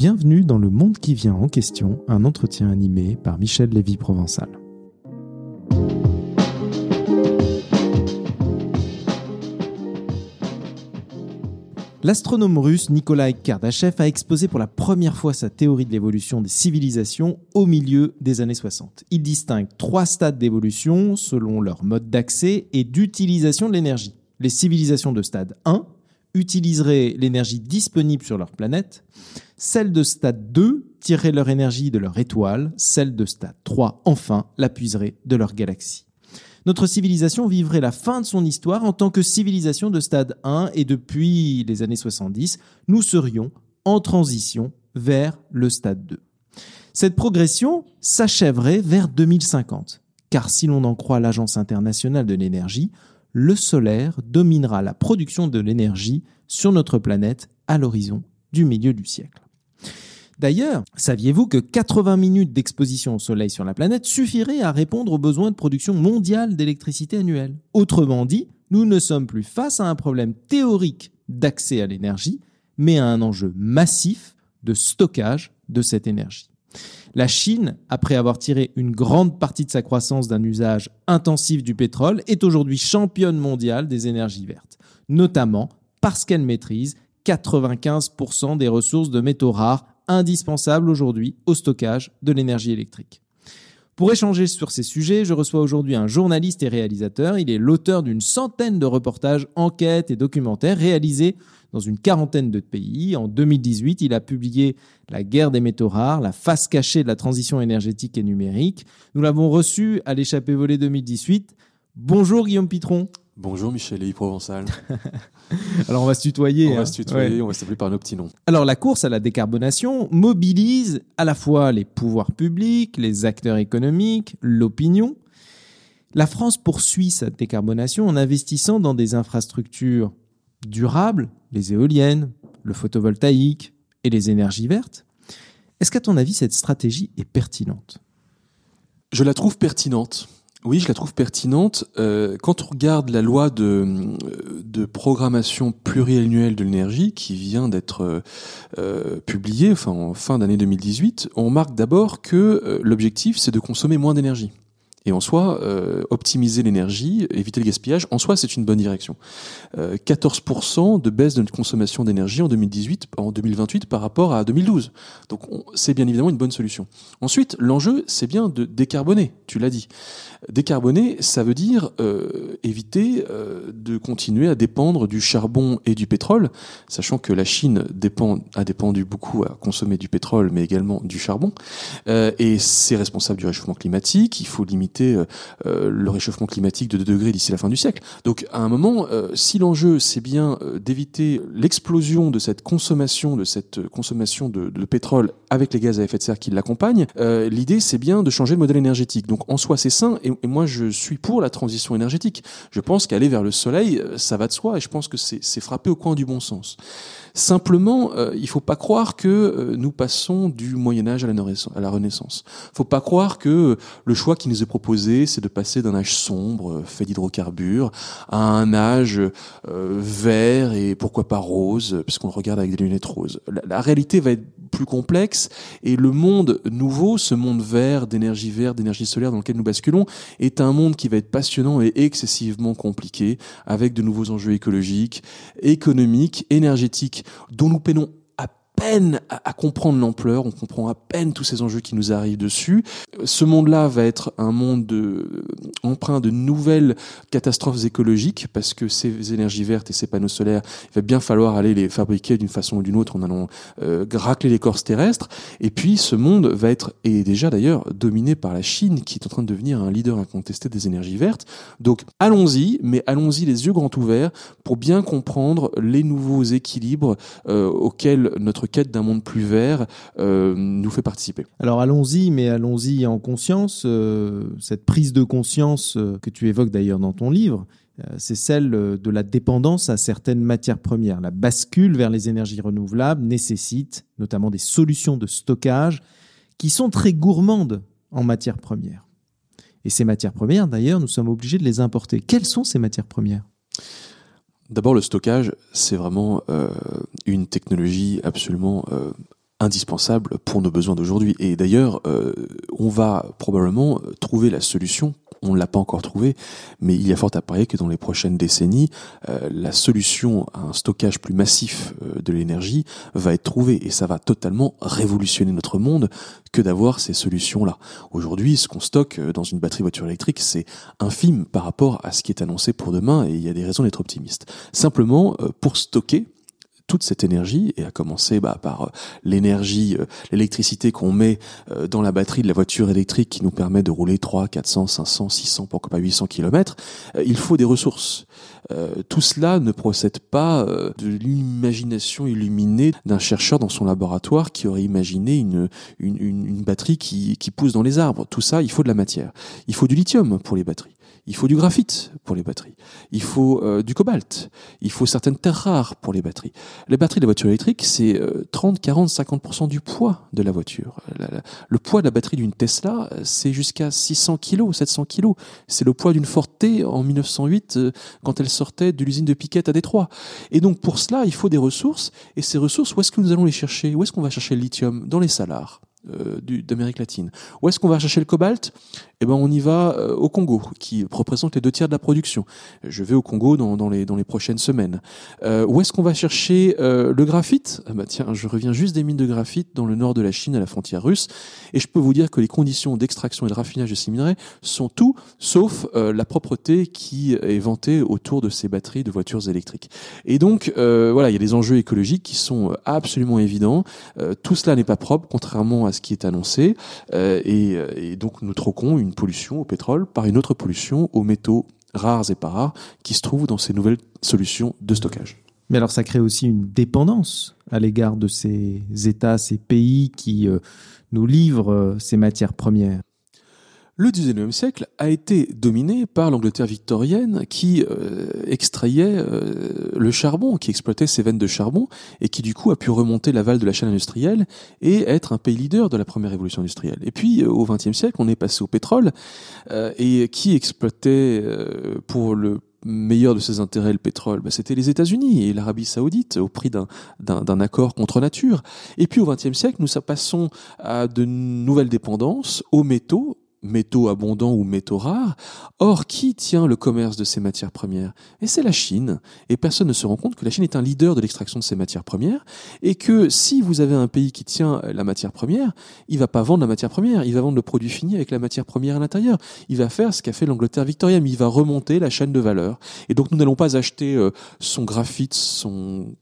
Bienvenue dans Le Monde qui vient en question, un entretien animé par Michel Lévy-Provençal. L'astronome russe Nikolai Kardashev a exposé pour la première fois sa théorie de l'évolution des civilisations au milieu des années 60. Il distingue trois stades d'évolution selon leur mode d'accès et d'utilisation de l'énergie. Les civilisations de stade 1 utiliseraient l'énergie disponible sur leur planète, celles de stade 2 tireraient leur énergie de leur étoile, celles de stade 3 enfin la puiseraient de leur galaxie notre civilisation vivrait la fin de son histoire en tant que civilisation de stade 1 et depuis les années 70, nous serions en transition vers le stade 2. Cette progression s'achèverait vers 2050, car si l'on en croit l'Agence internationale de l'énergie, le solaire dominera la production de l'énergie sur notre planète à l'horizon du milieu du siècle. D'ailleurs, saviez-vous que 80 minutes d'exposition au Soleil sur la planète suffiraient à répondre aux besoins de production mondiale d'électricité annuelle? Autrement dit, nous ne sommes plus face à un problème théorique d'accès à l'énergie, mais à un enjeu massif de stockage de cette énergie. La Chine, après avoir tiré une grande partie de sa croissance d'un usage intensif du pétrole, est aujourd'hui championne mondiale des énergies vertes, notamment parce qu'elle maîtrise 95% des ressources de métaux rares indispensable aujourd'hui au stockage de l'énergie électrique. Pour échanger sur ces sujets, je reçois aujourd'hui un journaliste et réalisateur. Il est l'auteur d'une centaine de reportages, enquêtes et documentaires réalisés dans une quarantaine de pays. En 2018, il a publié La guerre des métaux rares, la face cachée de la transition énergétique et numérique. Nous l'avons reçu à l'échappée volée 2018. Bonjour Guillaume Pitron. Bonjour Michel et Provençal. Alors on va se tutoyer. On va hein. se tutoyer, on va s'appeler par nos petits noms. Alors la course à la décarbonation mobilise à la fois les pouvoirs publics, les acteurs économiques, l'opinion. La France poursuit sa décarbonation en investissant dans des infrastructures durables, les éoliennes, le photovoltaïque et les énergies vertes. Est-ce qu'à ton avis cette stratégie est pertinente? Je la trouve pertinente. Oui, je la trouve pertinente. Euh, quand on regarde la loi de, de programmation pluriannuelle de l'énergie qui vient d'être euh, publiée en fin d'année 2018, on remarque d'abord que euh, l'objectif, c'est de consommer moins d'énergie. Et en soi, euh, optimiser l'énergie, éviter le gaspillage, en soi, c'est une bonne direction. Euh, 14% de baisse de notre consommation d'énergie en 2018, en 2028 par rapport à 2012. Donc, c'est bien évidemment une bonne solution. Ensuite, l'enjeu, c'est bien de décarboner. Tu l'as dit. Décarboner, ça veut dire euh, éviter euh, de continuer à dépendre du charbon et du pétrole, sachant que la Chine dépend, a dépendu beaucoup à consommer du pétrole, mais également du charbon. Euh, et c'est responsable du réchauffement climatique. Il faut limiter euh, euh, le réchauffement climatique de 2 degrés d'ici la fin du siècle. Donc à un moment, euh, si l'enjeu c'est bien d'éviter l'explosion de cette consommation, de cette consommation de, pétrole avec les gaz à effet de serre qui l'accompagnent, l'idée c'est bien de changer le modèle énergétique. Donc en soi c'est sain moi je suis pour la transition énergétique. Je pense qu'aller vers le soleil, ça va de soi et je pense que c'est frappé au coin du bon sens. Simplement, euh, il faut pas croire que euh, nous passons du Moyen Âge à la, à la Renaissance. faut pas croire que le choix qui nous est proposé, c'est de passer d'un âge sombre, euh, fait d'hydrocarbures, à un âge vert et pourquoi pas rose, puisqu'on le regarde avec des lunettes roses. La, réalité va être plus complexe et le monde nouveau, ce monde vert, d'énergie verte, d'énergie solaire dans lequel nous basculons, est un monde qui va être passionnant et excessivement compliqué, avec de nouveaux enjeux écologiques, économiques, énergétiques dont nous peinons peine à, comprendre l'ampleur, on comprend à peine tous ces enjeux qui nous arrivent dessus. Ce monde-là va être un monde de, empreint de nouvelles catastrophes écologiques parce que ces énergies vertes et ces panneaux solaires, il va bien falloir aller les fabriquer d'une façon ou d'une autre en allant euh, racler l'écorce terrestre. Et puis ce monde va être, et déjà d'ailleurs, dominé par la Chine qui est en train de devenir un leader incontesté des énergies vertes. Donc allons-y, mais allons-y les yeux grands ouverts pour bien comprendre les nouveaux équilibres euh, auxquels notre quête d'un monde plus vert euh, nous fait participer. Alors allons-y, mais allons-y en conscience. Euh, cette prise de conscience euh, que tu évoques d'ailleurs dans ton livre, c'est celle de la dépendance à certaines matières premières. La bascule vers les énergies renouvelables nécessite notamment des solutions de stockage qui sont très gourmandes en matières premières. Et ces matières premières, d'ailleurs, nous sommes obligés de les importer. Quelles sont ces matières premières? D'abord, le stockage, c'est vraiment euh, une technologie absolument euh, indispensable pour nos besoins d'aujourd'hui. Et d'ailleurs, euh, on va probablement trouver la solution on ne l'a pas encore trouvé, mais il y a fort à parier que dans les prochaines décennies, euh, la solution à un stockage plus massif euh, de l'énergie va être trouvée et ça va totalement révolutionner notre monde que d'avoir ces solutions-là. Aujourd'hui, ce qu'on stocke euh, dans une batterie voiture électrique, c'est infime par rapport à ce qui est annoncé pour demain et il y a des raisons d'être optimiste. Simplement, pour stocker, toute cette énergie, et à commencer bah, par euh, l'énergie, euh, l'électricité qu'on met euh, dans la batterie de la voiture électrique qui nous permet de rouler 3, 400, 500, 600, pourquoi pas 800 km, il faut des ressources. tout cela ne procède pas de l'imagination illuminée d'un chercheur dans son laboratoire qui aurait imaginé une, une, une batterie qui, qui pousse dans les arbres. Tout ça, il faut de la matière. Il faut du lithium pour les batteries. Il faut du graphite pour les batteries. Il faut euh, du cobalt. Il faut certaines terres rares pour les batteries. Les batteries de la voiture électrique, c'est 30, 40, 50% du poids de la voiture. le poids de la batterie d'une Tesla, c'est jusqu'à 600 kg, 700 kg. C'est le poids d'une Forte en 1908 euh, quand elle sortait de l'usine de Piquette à Détroit. Et donc pour cela, il faut des ressources. Et ces ressources, où est-ce que nous allons les chercher? Où est-ce qu'on va chercher le lithium? Dans les salars. Euh, d'Amérique latine. Où est-ce qu'on va chercher le cobalt? Eh ben, on y va euh, au Congo, qui représente les deux tiers de la production. Je vais au Congo dans, les, dans les prochaines semaines. Euh, où est-ce qu'on va chercher le graphite? Ah bah Tiens, je reviens juste des mines de graphite dans le nord de la Chine, à la frontière russe, et je peux vous dire que les conditions d'extraction et de raffinage de ces minerais sont tout sauf la propreté qui est vantée autour de ces batteries de voitures électriques. Et donc, voilà, il y a des enjeux écologiques qui sont absolument évidents. tout cela n'est pas propre, contrairement à ce qui est annoncé, euh, euh, et, donc nous troquons une pollution au pétrole par une autre pollution aux métaux rares et pas rares qui se trouvent dans ces nouvelles solutions de stockage. Mais alors ça crée aussi une dépendance à l'égard de ces États, ces pays qui euh, nous livrent ces matières premières le XIXe siècle a été dominé par l'Angleterre victorienne qui euh, extrayait euh, le charbon, qui exploitait ses veines de charbon et qui du coup a pu remonter l'aval de la chaîne industrielle et être un pays leader de la première révolution industrielle. Et puis euh, au XXe siècle, on est passé au pétrole et qui exploitait pour le meilleur de ses intérêts le pétrole? Bah, C'était les États-Unis et l'Arabie saoudite au prix d'un accord contre nature. Et puis au XXe siècle, nous passons à de nouvelles dépendances aux métaux, métaux abondants ou métaux rares. Or, qui tient le commerce de ces matières premières? Et c'est la Chine. Et personne ne se rend compte que la Chine est un leader de l'extraction de ces matières premières et que si vous avez un pays qui tient la matière première, il va pas vendre la matière première, il va vendre le produit fini avec la matière première à l'intérieur. Il va faire ce qu'a fait l'Angleterre victorienne, il va remonter la chaîne de valeur. Et donc nous n'allons pas acheter euh, son graphite, son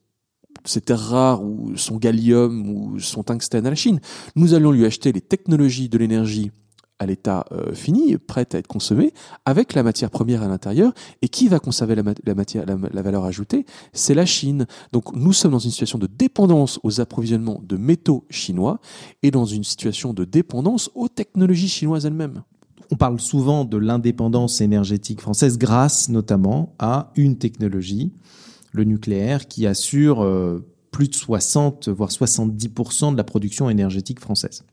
ses terres rares ou son gallium ou son tungstène à la Chine. Nous allons lui acheter les technologies de l'énergie à l'état euh, fini, prête à être consommée, avec la matière première à l'intérieur. Et qui va conserver la, la matière, la, valeur ajoutée? C'est la Chine. Donc nous sommes dans une situation de dépendance aux approvisionnements de métaux chinois et dans une situation de dépendance aux technologies chinoises elles-mêmes. On parle souvent de l'indépendance énergétique française grâce notamment à une technologie, le nucléaire, qui assure euh, plus de 60, voire 70% de la production énergétique française.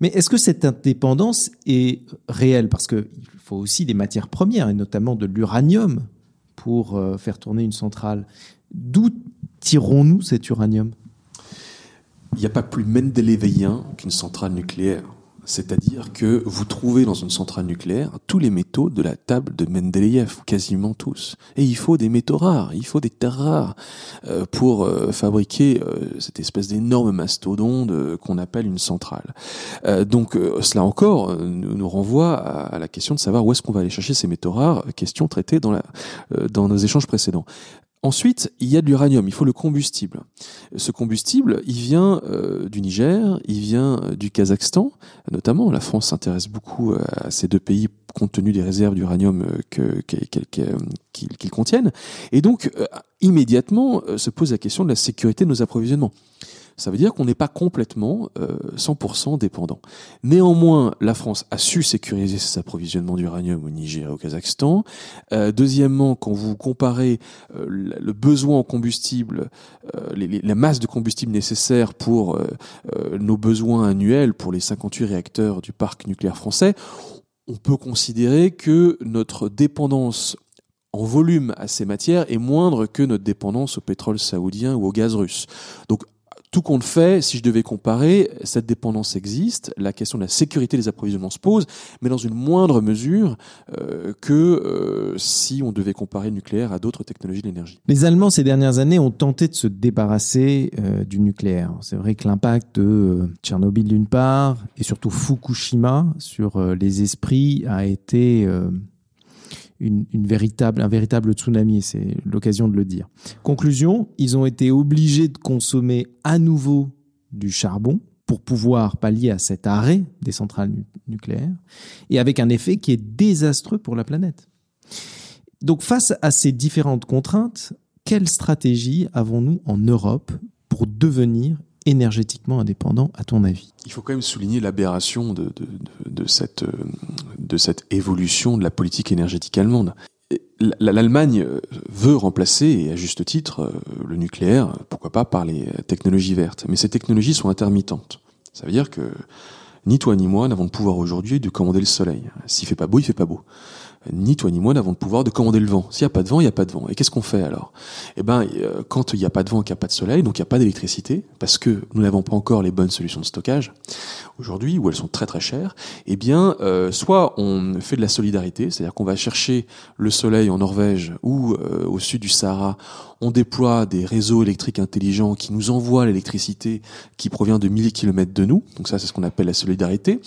Mais est-ce que cette indépendance est réelle? Parce qu'il faut aussi des matières premières, et notamment de l'uranium, pour euh, faire tourner une centrale. D'où tirons-nous cet uranium? Il n'y a pas plus mendeleïvien qu'une centrale nucléaire. C'est-à-dire que vous trouvez dans une centrale nucléaire tous les métaux de la table de Mendeleïev, quasiment tous. Et il faut des métaux rares, il faut des terres rares euh, pour euh, fabriquer euh, cette espèce d'énorme mastodonte qu'on appelle une centrale. donc cela encore nous, renvoie à, la question de savoir où est-ce qu'on va aller chercher ces métaux rares, question traitée dans, dans nos échanges précédents. Ensuite, il y a de l'uranium, il faut le combustible. Ce combustible, il vient euh, du Niger, il vient euh, du Kazakhstan, notamment. La France s'intéresse beaucoup euh, à ces deux pays compte tenu des réserves d'uranium qu'ils contiennent. Et donc, immédiatement, se pose la question de la sécurité de nos approvisionnements ça veut dire qu'on n'est pas complètement 100% euh, dépendant. Néanmoins, la France a su sécuriser ses approvisionnements d'uranium au Niger et au Kazakhstan. Euh, deuxièmement, quand vous comparez euh, le besoin en combustible, la masse de combustible nécessaire pour nos besoins annuels pour les 58 réacteurs du parc nucléaire français, on peut considérer que notre dépendance en volume à ces matières est moindre que notre dépendance au pétrole saoudien ou au gaz russe. Donc tout compte fait, si je devais comparer, cette dépendance existe, la question de la sécurité des approvisionnements se pose, mais dans une moindre mesure euh, que euh, si on devait comparer le nucléaire à d'autres technologies d'énergie. Les Allemands, ces dernières années, ont tenté de se débarrasser euh, du nucléaire. C'est vrai que l'impact de Tchernobyl d'une part, et surtout Fukushima sur les esprits a été un véritable tsunami, c'est l'occasion de le dire. Conclusion, ils ont été obligés de consommer à nouveau du charbon pour pouvoir pallier à cet arrêt des centrales nucléaires, et avec un effet qui est désastreux pour la planète. Donc face à ces différentes contraintes, quelle stratégie avons-nous en Europe pour devenir énergétiquement indépendant, à ton avis? Il faut quand même souligner l'aberration de, de, cette, euh, de cette évolution de la politique énergétique allemande. L'Allemagne veut remplacer, et à juste titre, euh, le nucléaire, pourquoi pas par les technologies vertes. Mais ces technologies sont intermittentes. Ça veut dire que ni toi ni moi n'avons le pouvoir aujourd'hui de commander le soleil. S'il fait pas beau, il fait pas beau ni toi ni moi n'avons le pouvoir de commander le vent. S'il n'y a pas de vent, il n'y a pas de vent. Et qu'est-ce qu'on fait alors? Eh ben, euh, quand il n'y a pas de vent, qu'il n'y a pas de soleil, donc il n'y a pas d'électricité, parce que nous n'avons pas encore les bonnes solutions de stockage aujourd'hui, où elles sont très très chères. Eh bien, euh, soit on fait de la solidarité, c'est-à-dire qu'on va chercher le soleil en Norvège ou euh, au sud du Sahara, on déploie des réseaux électriques intelligents qui nous envoient l'électricité qui provient de milliers de kilomètres de nous. Donc ça, c'est ce qu'on appelle la solidarité.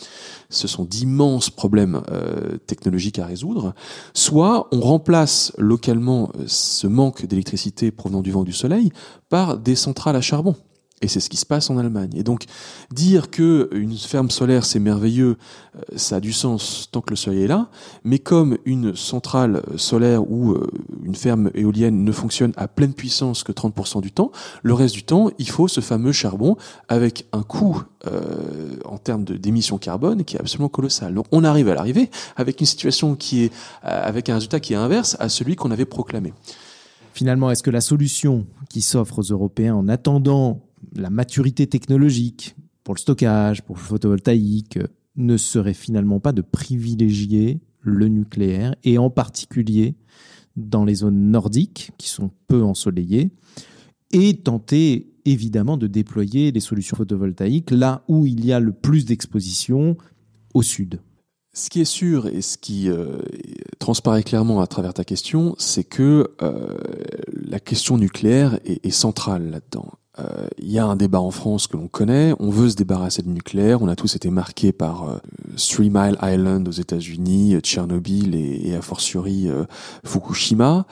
Ce sont d'immenses problèmes euh, technologiques à résoudre. Soit on remplace localement euh, ce manque d'électricité provenant du vent du soleil par des centrales à charbon. Et c'est ce qui se passe en Allemagne. Et donc, dire que une ferme solaire c'est merveilleux, euh, ça a du sens tant que le soleil est là. Mais comme une centrale solaire ou euh, une ferme éolienne ne fonctionne à pleine puissance que 30% du temps, le reste du temps, il faut ce fameux charbon avec un coût euh, en termes d'émissions carbone qui est absolument colossal. Donc, on arrive à l'arrivée avec une situation qui est avec un résultat qui est inverse à celui qu'on avait proclamé. Finalement, est-ce que la solution qui s'offre aux Européens en attendant la maturité technologique pour le stockage, pour le photovoltaïque, euh, ne serait finalement pas de privilégier le nucléaire, et en particulier dans les zones nordiques, qui sont peu ensoleillées, et tenter évidemment de déployer les solutions photovoltaïques là où il y a le plus d'exposition, au sud. Ce qui est sûr et ce qui euh, transparaît clairement à travers ta question, c'est que euh, la question nucléaire est centrale là-dedans. Euh, il y a un débat en France que l'on connaît. On veut se débarrasser du nucléaire. On a tous été marqués par euh, Three Mile Island aux États-Unis, Tchernobyl et, et a fortiori euh, Fukushima.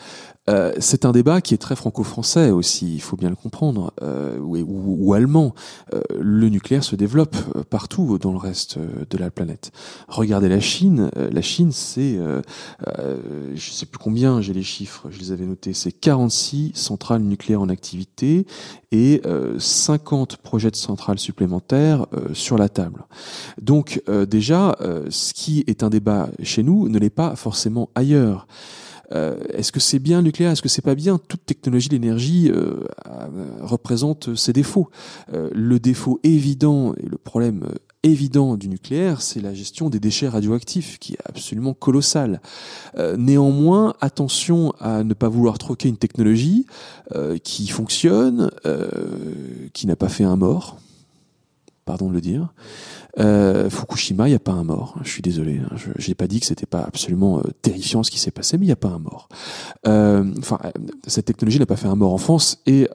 Euh, c'est un débat qui est très franco-français aussi, il faut bien le comprendre, euh, ou, allemand. Euh, le nucléaire se développe partout dans le reste de la planète. Regardez la Chine. la Chine, c'est, je sais plus combien, j'ai les chiffres, je les avais notés, c'est 46 centrales nucléaires en activité et 50 projets de centrales supplémentaires sur la table. Donc déjà, ce qui est un débat chez nous ne l'est pas forcément ailleurs. Euh, est-ce que c'est bien le nucléaire? Est-ce que c'est pas bien? Toute technologie d'énergie euh, représente ses défauts. Euh, le défaut évident et le problème évident du nucléaire, c'est la gestion des déchets radioactifs, qui est absolument colossale. néanmoins, attention à ne pas vouloir troquer une technologie qui fonctionne, qui n'a pas fait un mort, pardon de le dire, euh, Fukushima, il n'y a pas un mort. Je suis désolé. Hein. Je n'ai pas dit que c'était pas absolument euh, terrifiant ce qui s'est passé, mais il n'y a pas un mort. Euh, enfin, cette technologie n'a pas fait un mort en France et,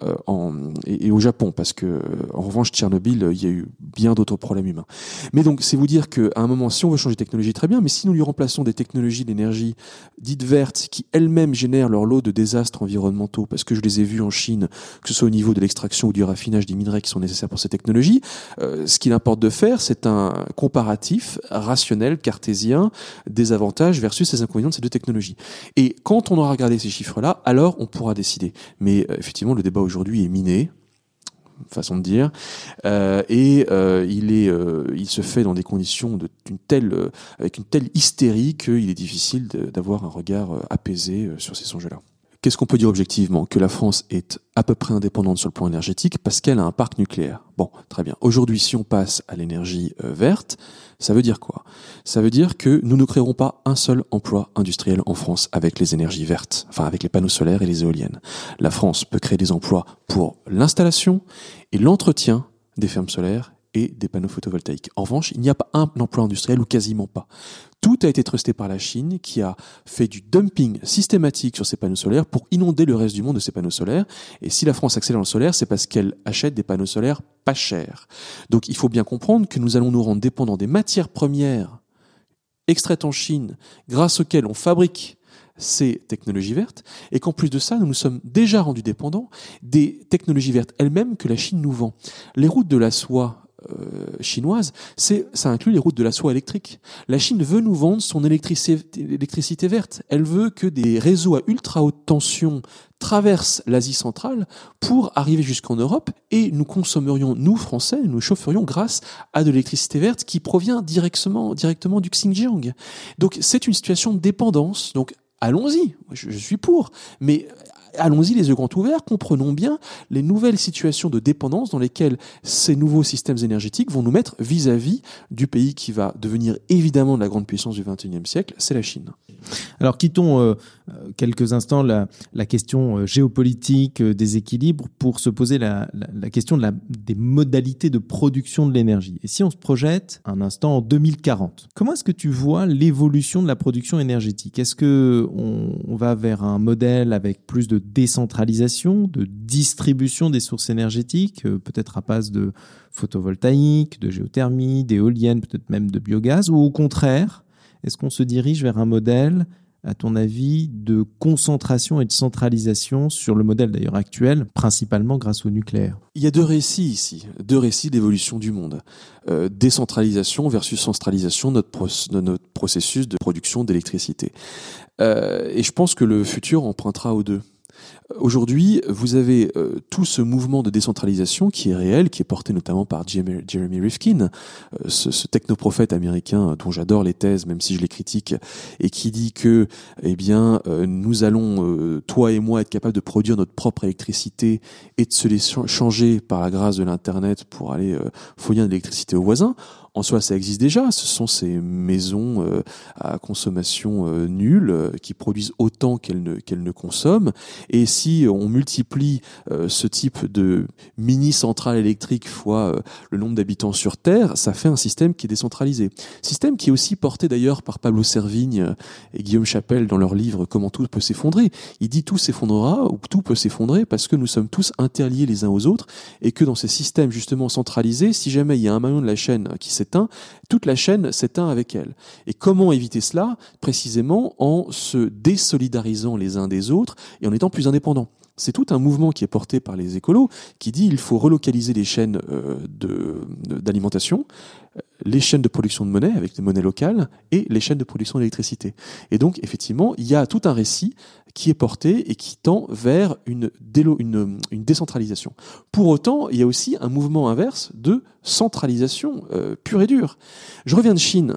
au Japon, parce que en revanche, Tchernobyl, il y a eu bien d'autres problèmes humains. Mais donc, c'est vous dire qu'à un moment, si on veut changer de technologie, très bien, mais si nous lui remplaçons des technologies d'énergie dites vertes, qui elles-mêmes génèrent leur lot de désastres environnementaux, parce que je les ai vus en Chine, que ce soit au niveau de l'extraction ou du raffinage des minerais qui sont nécessaires pour ces technologies, ce qu'il importe de faire, c'est un comparatif rationnel cartésien des avantages versus les inconvénients de ces deux technologies. Et quand on aura regardé ces chiffres-là, alors on pourra décider. Mais euh, effectivement, le débat aujourd'hui est miné façon de dire, euh, et euh, il se fait dans des conditions avec une telle hystérie qu'il est difficile d'avoir un regard apaisé sur ces enjeux-là. Qu'est-ce qu'on peut dire objectivement Que la France est à peu près indépendante sur le plan énergétique parce qu'elle a un parc nucléaire? Bon, très bien. Aujourd'hui, si on passe à l'énergie euh, verte, ça veut dire quoi? Ça veut dire que nous ne créerons pas un seul emploi industriel en France avec les énergies vertes, enfin avec les panneaux solaires et les éoliennes. La France peut créer des emplois pour l'installation et l'entretien des fermes solaires et des panneaux photovoltaïques. En revanche, il n'y a pas un emploi industriel ou quasiment pas. Tout a été trusté par la Chine qui a fait du dumping systématique sur ces panneaux solaires pour inonder le reste du monde de ces panneaux solaires. Et si la France accélère dans le solaire, c'est parce qu'elle achète des panneaux solaires pas chers. Donc il faut bien comprendre que nous allons nous rendre dépendants des matières premières extraites en Chine grâce auxquelles on fabrique ces technologies vertes, et qu'en plus de ça, nous nous sommes déjà rendus dépendants des technologies vertes elles-mêmes que la Chine nous vend. Les routes de la soie chinoise, c'est ça inclut les routes de la soie électrique. La Chine veut nous vendre son électricité, verte. Elle veut que des réseaux à ultra haute tension traversent l'Asie centrale pour arriver jusqu'en Europe et nous consommerions, nous Français, nous chaufferions grâce à de l'électricité verte qui provient directement, directement du Xinjiang. Donc c'est une situation de dépendance. Donc allons-y, je, je, suis pour, mais allons-y les yeux grands ouverts, comprenons bien les nouvelles situations de dépendance dans lesquelles ces nouveaux systèmes énergétiques vont nous mettre vis-à-vis du pays qui va devenir évidemment la grande puissance du XXIe siècle, c'est la Chine. Alors quittons euh, euh, quelques instants la, question euh, géopolitique des équilibres pour se poser la, question des modalités de production de l'énergie. Et si on se projette un instant en 2040, comment est-ce que tu vois l'évolution de la production énergétique? Est-ce que on va vers un modèle avec plus de décentralisation, de distribution des sources énergétiques, euh, peut-être à base de photovoltaïque, de géothermie, d'éoliennes, peut-être même de biogaz, ou au contraire, est-ce qu'on se dirige vers un modèle, à ton avis, de concentration et de centralisation sur le modèle d'ailleurs actuel, principalement grâce au nucléaire? Il y a deux récits ici, deux récits d'évolution du monde. Euh, décentralisation versus centralisation de notre, processus de production d'électricité. Euh, et je pense que le futur empruntera aux deux. Aujourd'hui, vous avez euh, tout ce mouvement de décentralisation qui est réel, qui est porté notamment par Jeremy Rifkin, euh, ce, ce technoprophète américain dont j'adore les thèses, même si je les critique, et qui dit que, eh bien, euh, nous allons, toi et moi, être capables de produire notre propre électricité et de se les changer par la grâce de l'Internet pour aller fournir de l'électricité aux voisins. En soi, ça existe déjà. Ce sont ces maisons euh, à consommation euh, nulle euh, qui produisent autant qu'elles ne, consomment. Et si on multiplie ce type de mini centrale électrique fois le nombre d'habitants sur Terre, ça fait un système qui est décentralisé. Système qui est aussi porté d'ailleurs par Pablo Servigne et Guillaume Chapelle dans leur livre Comment tout peut s'effondrer. Il dit tout s'effondrera ou tout peut s'effondrer parce que nous sommes tous interliés les uns aux autres et que dans ces systèmes justement centralisés, si jamais il y a un maillon de la chaîne qui toute la chaîne s'éteint avec elle. Et comment éviter cela? Précisément en se désolidarisant les uns des autres et en étant plus indépendants. C'est tout un mouvement qui est porté par les écolos qui dit il faut relocaliser les chaînes euh, d'alimentation, les chaînes de production de monnaie avec des monnaies locales et les chaînes de production d'électricité. Et donc effectivement, il y a tout un récit qui est porté et qui tend vers une, une, une décentralisation. Pour autant, il y a aussi un mouvement inverse de centralisation euh, pure et dure. Je reviens de Chine.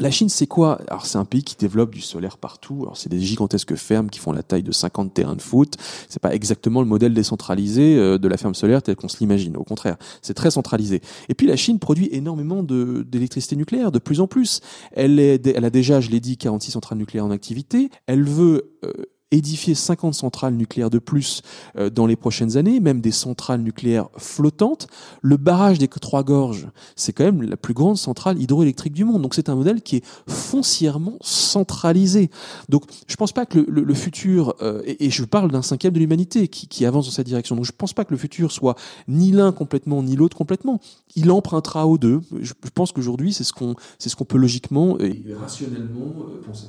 La Chine, c'est quoi? Alors, c'est un pays qui développe du solaire partout. Alors, c'est des gigantesques fermes qui font la taille de 50 terrains de foot. C'est pas exactement le modèle décentralisé euh, de la ferme solaire tel qu'on se l'imagine. Au contraire, c'est très centralisé. Et puis, la Chine produit énormément d'électricité nucléaire, de plus en plus. Elle, a déjà, je l'ai dit, 46 centrales nucléaires en activité. Elle veut euh, édifier 50 centrales nucléaires de plus euh, dans les prochaines années, même des centrales nucléaires flottantes. Le barrage des Trois Gorges, c'est quand même la plus grande centrale hydroélectrique du monde. Donc c'est un modèle qui est foncièrement centralisé. Donc je pense pas que le, futur, euh, et, je parle d'un cinquième de l'humanité qui, qui, avance dans cette direction, donc je pense pas que le futur soit ni l'un complètement ni l'autre complètement. Il empruntera aux deux. Je, pense qu'aujourd'hui c'est ce qu'on ce qu'on peut logiquement et rationnellement euh, penser.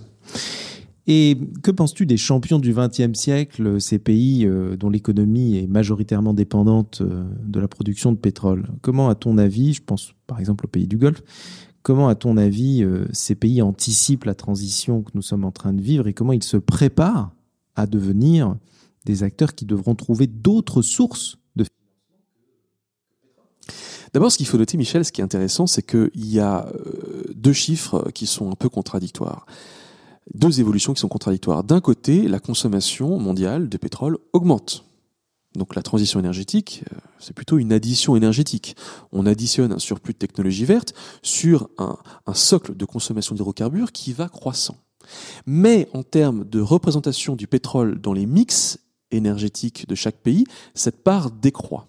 Et que penses-tu des champions du XXe siècle, ces pays euh, dont l'économie est majoritairement dépendante euh, de la production de pétrole? Comment, à ton avis, je pense par exemple aux pays du Golfe, comment, à ton avis, euh, ces pays anticipent la transition que nous sommes en train de vivre et comment ils se préparent à devenir des acteurs qui devront trouver d'autres sources de D'abord, ce qu'il faut noter, Michel, ce qui est intéressant, c'est qu'il y a deux chiffres qui sont un peu contradictoires. Deux évolutions qui sont contradictoires. D'un côté, la consommation mondiale de pétrole augmente. Donc la transition énergétique, euh, c'est plutôt une addition énergétique. On additionne un surplus de technologie verte sur un, un socle de consommation d'hydrocarbures qui va croissant. Mais en termes de représentation du pétrole dans les mix énergétiques de chaque pays, cette part décroît.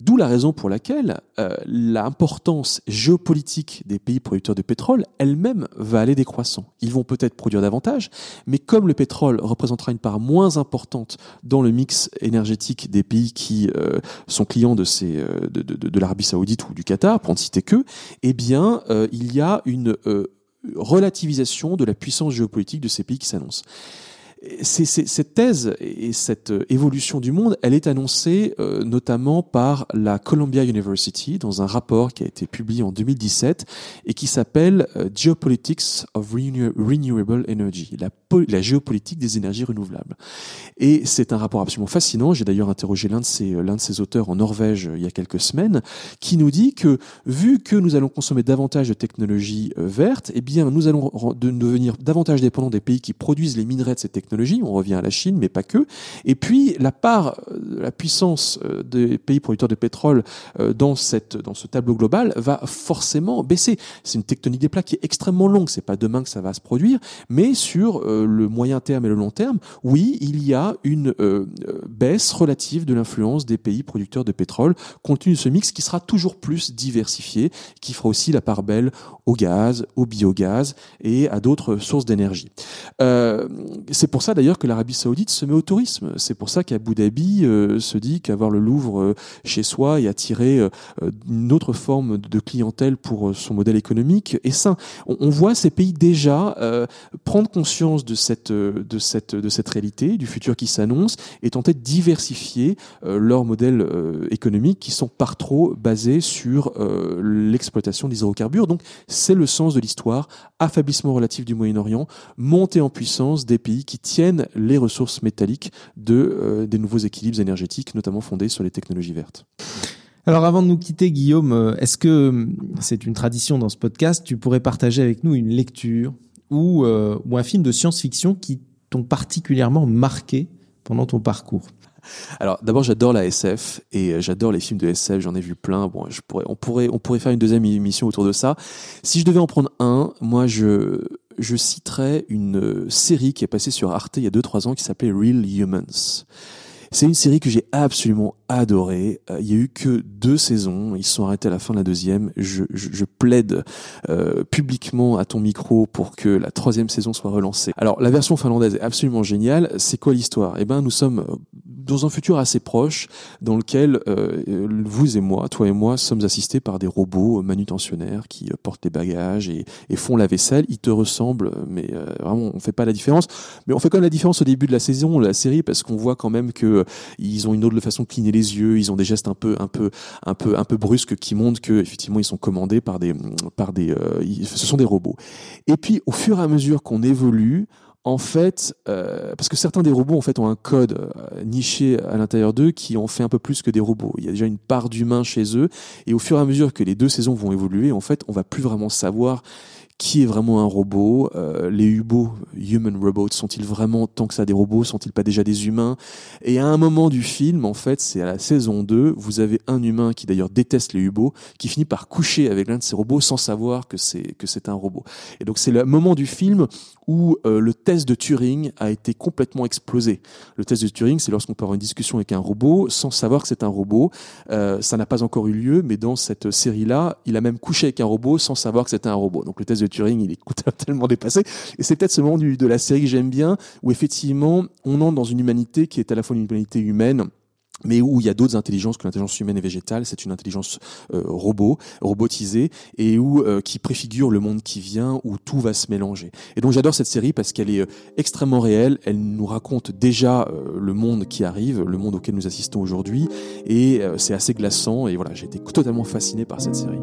D'où la raison pour laquelle euh, l'importance géopolitique des pays producteurs de pétrole elle-même va aller décroissant. Ils vont peut-être produire davantage, mais comme le pétrole représentera une part moins importante dans le mix énergétique des pays qui euh, sont clients de, ces, euh, de, de, de l'Arabie saoudite ou du Qatar, pour ne citer que, eh bien, euh, il y a une euh, relativisation de la puissance géopolitique de ces pays qui s'annoncent c'est, cette thèse et cette euh, évolution du monde, elle est annoncée euh, notamment par la Columbia University dans un rapport qui a été publié en 2017 et qui s'appelle euh, Geopolitics of Renewable Energy, la, géopolitique des énergies renouvelables. Et c'est un rapport absolument fascinant. J'ai d'ailleurs interrogé l'un de ses l'un de ses auteurs en Norvège il y a quelques semaines, qui nous dit que vu que nous allons consommer davantage de technologies vertes, eh bien nous allons devenir davantage dépendants des pays qui produisent les minerais de ces technologies on revient à la Chine, mais pas que. Et puis la part, euh, la puissance euh, des pays producteurs de pétrole euh, dans ce tableau global va forcément baisser. C'est une tectonique des plaques qui est extrêmement longue. C'est pas demain que ça va se produire, mais sur le moyen terme et le long terme, oui, il y a une baisse relative de l'influence des pays producteurs de pétrole, compte tenu de ce mix qui sera toujours plus diversifié, qui fera aussi la part belle au gaz, au biogaz et à d'autres sources d'énergie. C'est pour ça d'ailleurs que l'Arabie Saoudite se met au tourisme. C'est pour ça qu'Abu Dhabi euh, se dit qu'avoir le Louvre euh, chez soi et attirer euh, une autre forme de clientèle pour son modèle économique est sain. On, voit ces pays déjà prendre conscience de cette réalité, du futur qui s'annonce, et tenter de diversifier leurs modèles économiques qui sont par trop basés sur l'exploitation des hydrocarbures. Donc c'est le sens de l'histoire, affaiblissement relatif du Moyen-Orient, montée en puissance des pays qui tiennent les ressources métalliques de, euh, des nouveaux équilibres énergétiques, notamment fondés sur les technologies vertes. Alors avant de nous quitter, Guillaume, euh, est-ce que hum, c'est une tradition dans ce podcast, tu pourrais partager avec nous une lecture ou, euh, ou un film de science-fiction qui t'ont particulièrement marqué pendant ton parcours? Alors d'abord j'adore la SF et j'adore les films de SF, j'en ai vu plein. Bon, je pourrais, on pourrait, on pourrait faire une deuxième émission autour de ça. Si je devais en prendre un, moi je je citerai une euh, série qui est passée sur Arte il y a 2-3 ans qui s'appelait Real Humans. C'est une série que j'ai absolument adorée. Euh, il y a eu que deux saisons. Ils sont arrêtés à la fin de la deuxième. Je, je, je plaide euh, publiquement à ton micro pour que la troisième saison soit relancée. Alors, la version finlandaise est absolument géniale. C'est quoi l'histoire? Eh ben, nous sommes dans un futur assez proche, dans lequel euh, vous et moi, toi et moi, sommes assistés par des robots manutentionnaires qui euh, portent les bagages et, et, font la vaisselle. Ils te ressemblent, mais euh, vraiment, on fait pas la différence. Mais on fait quand même la différence au début de la saison, la série, parce qu'on voit quand même que euh, ils ont une autre façon de cligner les yeux. Ils ont des gestes un peu, un peu, un peu, un peu brusques qui montrent que effectivement, ils sont commandés par des, par des, euh, ce sont des robots. Et puis, au fur et à mesure qu'on évolue, en fait, euh, parce que certains des robots en fait ont un code euh, niché à l'intérieur d'eux qui en fait un peu plus que des robots. Il y a déjà une part d'humain chez eux, et au fur et à mesure que les deux saisons vont évoluer, en fait, on va plus vraiment savoir qui est vraiment un robot euh, Les hubots, human robots, sont-ils vraiment tant que ça des robots Sont-ils pas déjà des humains? Et à un moment du film, en fait, c'est à la saison 2, vous avez un humain qui d'ailleurs déteste les hubots, qui finit par coucher avec l'un de ces robots sans savoir que c'est que c'est un robot. Et donc c'est le moment du film où euh, le test de Turing a été complètement explosé. Le test de Turing, c'est lorsqu'on peut avoir une discussion avec un robot sans savoir que c'est un robot. Euh, ça n'a pas encore eu lieu, mais dans cette série-là, il a même couché avec un robot sans savoir que c'était un robot. Donc le test de Turing, il est tellement dépassé. Et c'est peut-être ce moment du, de la série que j'aime bien, où effectivement, on entre dans une humanité qui est à la fois une humanité humaine, mais où il y a d'autres intelligences que l'intelligence humaine et végétale, c'est une intelligence euh, robot, robotisée, et où euh, qui préfigure le monde qui vient, où tout va se mélanger. Et donc j'adore cette série parce qu'elle est euh, extrêmement réelle, elle nous raconte déjà euh, le monde qui arrive, le monde auquel nous assistons aujourd'hui, et c'est assez glaçant, et voilà, j'ai été totalement fasciné par cette série.